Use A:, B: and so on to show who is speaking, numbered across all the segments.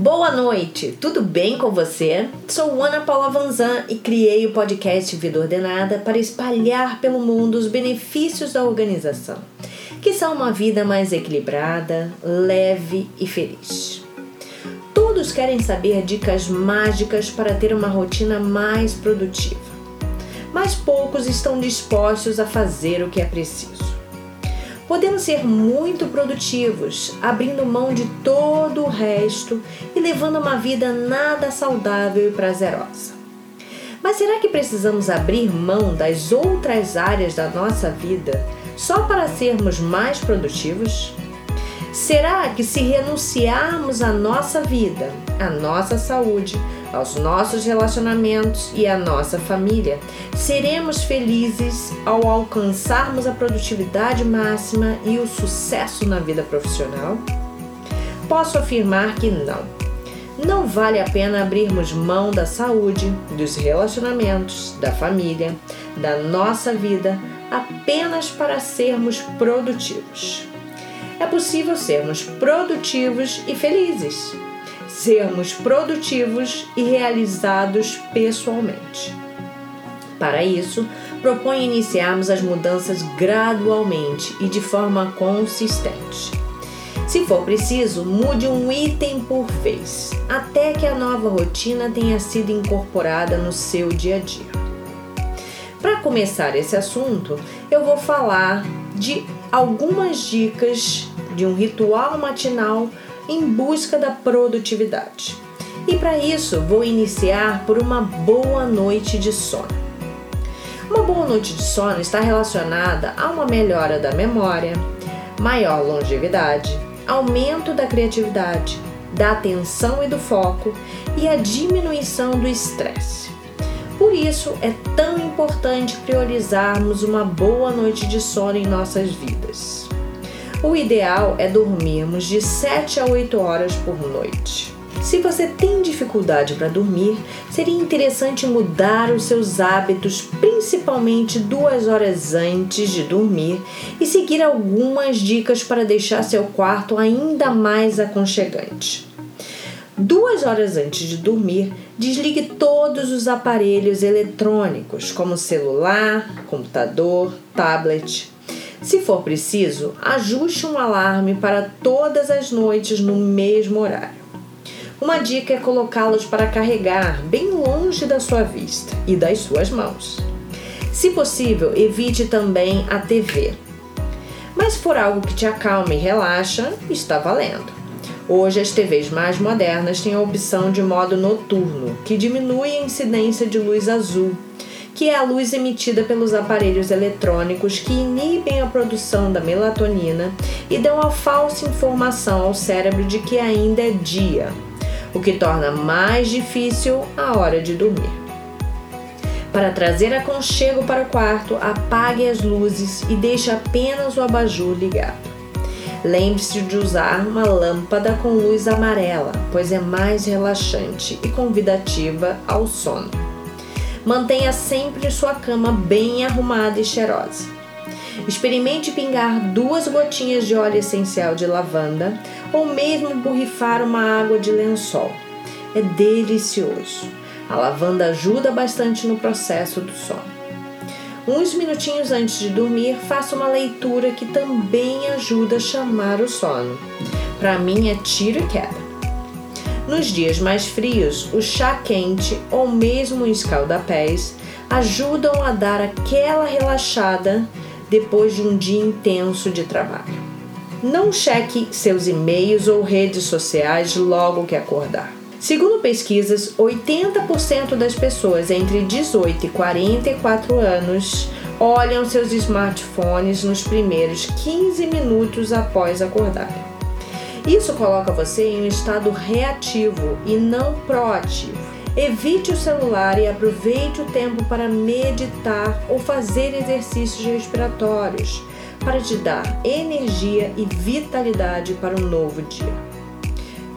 A: Boa noite, tudo bem com você? Sou Ana Paula Vanzan e criei o podcast Vida Ordenada para espalhar pelo mundo os benefícios da organização, que são uma vida mais equilibrada, leve e feliz. Todos querem saber dicas mágicas para ter uma rotina mais produtiva, mas poucos estão dispostos a fazer o que é preciso. Podemos ser muito produtivos, abrindo mão de todo o resto e levando uma vida nada saudável e prazerosa. Mas será que precisamos abrir mão das outras áreas da nossa vida só para sermos mais produtivos? Será que se renunciarmos à nossa vida, à nossa saúde, aos nossos relacionamentos e à nossa família, seremos felizes ao alcançarmos a produtividade máxima e o sucesso na vida profissional? Posso afirmar que não. Não vale a pena abrirmos mão da saúde, dos relacionamentos, da família, da nossa vida apenas para sermos produtivos. É possível sermos produtivos e felizes sermos produtivos e realizados pessoalmente. Para isso, propõe iniciarmos as mudanças gradualmente e de forma consistente. Se for preciso, mude um item por vez, até que a nova rotina tenha sido incorporada no seu dia a dia. Para começar esse assunto, eu vou falar de algumas dicas de um ritual matinal em busca da produtividade. E para isso, vou iniciar por uma boa noite de sono. Uma boa noite de sono está relacionada a uma melhora da memória, maior longevidade, aumento da criatividade, da atenção e do foco e a diminuição do estresse. Por isso é tão importante priorizarmos uma boa noite de sono em nossas vidas. O ideal é dormirmos de 7 a 8 horas por noite. Se você tem dificuldade para dormir, seria interessante mudar os seus hábitos, principalmente duas horas antes de dormir, e seguir algumas dicas para deixar seu quarto ainda mais aconchegante. Duas horas antes de dormir, desligue todos os aparelhos eletrônicos, como celular, computador, tablet, se for preciso, ajuste um alarme para todas as noites no mesmo horário. Uma dica é colocá-los para carregar bem longe da sua vista e das suas mãos. Se possível, evite também a TV. Mas se for algo que te acalma e relaxa, está valendo. Hoje, as TVs mais modernas têm a opção de modo noturno, que diminui a incidência de luz azul que é a luz emitida pelos aparelhos eletrônicos que inibem a produção da melatonina e dão a falsa informação ao cérebro de que ainda é dia, o que torna mais difícil a hora de dormir. Para trazer aconchego para o quarto, apague as luzes e deixe apenas o abajur ligado. Lembre-se de usar uma lâmpada com luz amarela, pois é mais relaxante e convidativa ao sono. Mantenha sempre sua cama bem arrumada e cheirosa. Experimente pingar duas gotinhas de óleo essencial de lavanda ou mesmo borrifar uma água de lençol. É delicioso. A lavanda ajuda bastante no processo do sono. Uns minutinhos antes de dormir, faça uma leitura que também ajuda a chamar o sono. Para mim é tiro e queda. Nos dias mais frios, o chá quente ou mesmo o escaldapés ajudam a dar aquela relaxada depois de um dia intenso de trabalho. Não cheque seus e-mails ou redes sociais logo que acordar. Segundo pesquisas, 80% das pessoas entre 18 e 44 anos olham seus smartphones nos primeiros 15 minutos após acordar. Isso coloca você em um estado reativo e não proativo. Evite o celular e aproveite o tempo para meditar ou fazer exercícios respiratórios para te dar energia e vitalidade para um novo dia.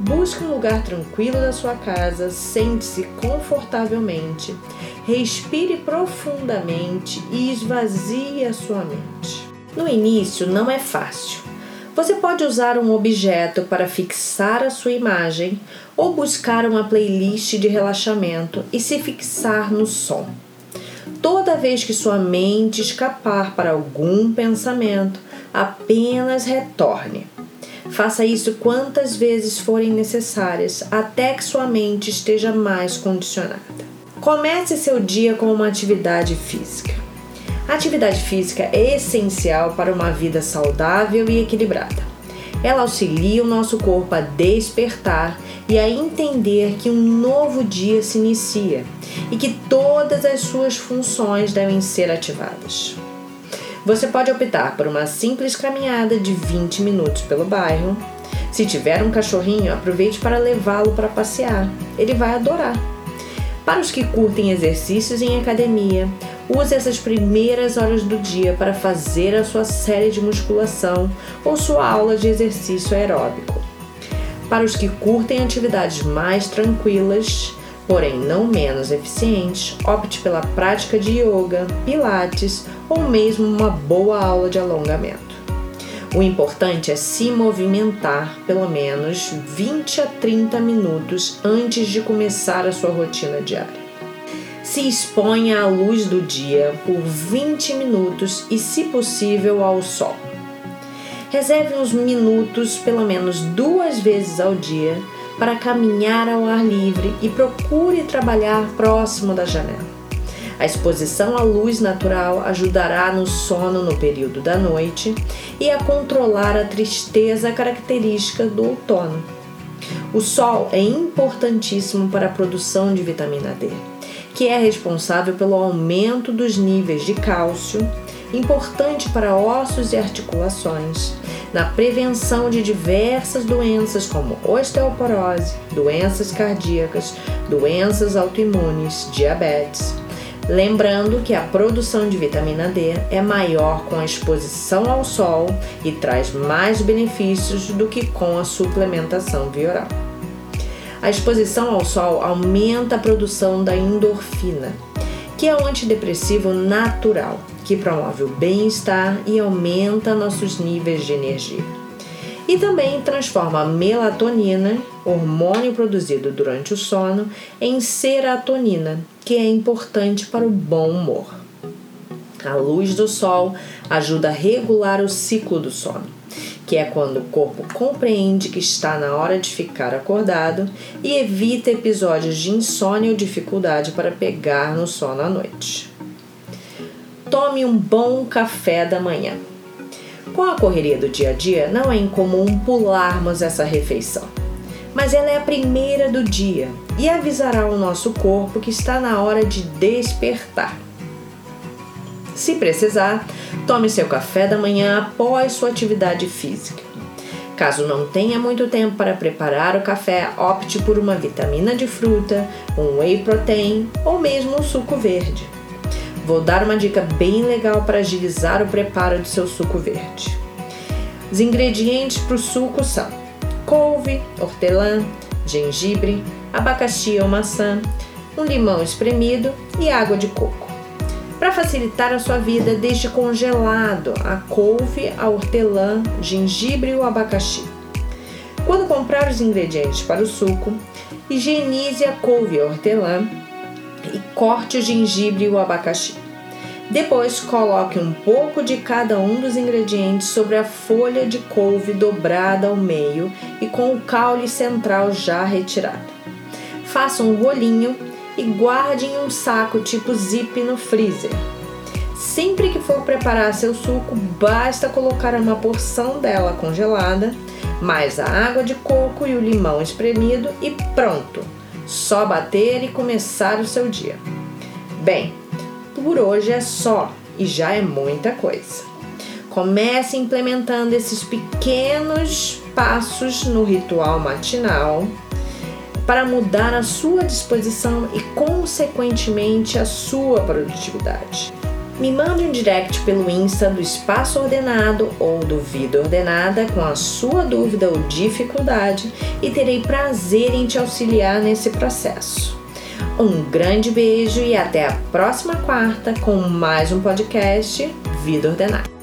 A: Busque um lugar tranquilo da sua casa, sente-se confortavelmente, respire profundamente e esvazie a sua mente. No início não é fácil Você pode usar um objeto para fixar a sua imagem ou buscar uma playlist de relaxamento e se fixar no som. Toda vez que sua mente escapar para algum pensamento, apenas retorne. Faça isso quantas vezes forem necessárias até que sua mente esteja mais condicionada. Comece seu dia com uma atividade física. A atividade física é essencial para uma vida saudável e equilibrada. Ela auxilia o nosso corpo a despertar e a entender que um novo dia se inicia e que todas as suas funções devem ser ativadas. Você pode optar por uma simples caminhada de 20 minutos pelo bairro. Se tiver um cachorrinho, aproveite para levá-lo para passear. Ele vai adorar. Para os que curtem exercícios em academia, use essas primeiras horas do dia para fazer a sua série de musculação ou sua aula de exercício aeróbico. Para os que curtem atividades mais tranquilas, porém não menos eficientes, opte pela prática de yoga, pilates ou mesmo uma boa aula de alongamento. O importante é se movimentar pelo menos 20 a 30 minutos antes de começar a sua rotina diária. Se exponha à luz do dia por 20 minutos e, se possível, ao sol. Reserve uns minutos, pelo menos duas vezes ao dia, para caminhar ao ar livre e procure trabalhar próximo da janela. A exposição à luz natural ajudará no sono no período da noite e a controlar a tristeza característica do outono. O sol é importantíssimo para a produção de vitamina D, que é responsável pelo aumento dos níveis de cálcio, importante para ossos e articulações, na prevenção de diversas doenças como osteoporose, doenças cardíacas, doenças autoimunes, diabetes, Lembrando que a produção de vitamina D é maior com a exposição ao sol e traz mais benefícios do que com a suplementação via oral. A exposição ao sol aumenta a produção da endorfina, que é um antidepressivo natural que promove o bem-estar e aumenta nossos níveis de energia e também transforma a melatonina, hormônio produzido durante o sono, em serotonina, que é importante para o bom humor. A luz do sol ajuda a regular o ciclo do sono, que é quando o corpo compreende que está na hora de ficar acordado e evita episódios de insônia ou dificuldade para pegar no sono à noite. Tome um bom café da manhã. Com a correria do dia a dia, não é incomum pularmos essa refeição. Mas ela é a primeira do dia e avisará o nosso corpo que está na hora de despertar. Se precisar, tome seu café da manhã após sua atividade física. Caso não tenha muito tempo para preparar o café, opte por uma vitamina de fruta, um whey protein ou mesmo um suco verde. Vou dar uma dica bem legal para agilizar o preparo do seu suco verde. Os ingredientes para o suco são couve, hortelã, gengibre, abacaxi ou maçã, um limão espremido e água de coco. Para facilitar a sua vida, deixe congelado a couve, a hortelã, gengibre e o abacaxi. Quando comprar os ingredientes para o suco, higienize a couve e a hortelã e corte o gengibre e o abacaxi. Depois, coloque um pouco de cada um dos ingredientes sobre a folha de couve dobrada ao meio e com o caule central já retirado. Faça um rolinho e guarde em um saco tipo zip no freezer. Sempre que for preparar seu suco, basta colocar uma porção dela congelada, mais a água de coco e o limão espremido e pronto! Só bater e começar o seu dia. Bem, por hoje é só e já é muita coisa. Comece implementando esses pequenos passos no ritual matinal para mudar a sua disposição e, consequentemente, a sua produtividade. Me mande um direct pelo Insta do Espaço Ordenado ou do Vida Ordenada com a sua dúvida ou dificuldade e terei prazer em te auxiliar nesse processo. Um grande beijo e até a próxima quarta com mais um podcast Vida Ordenada.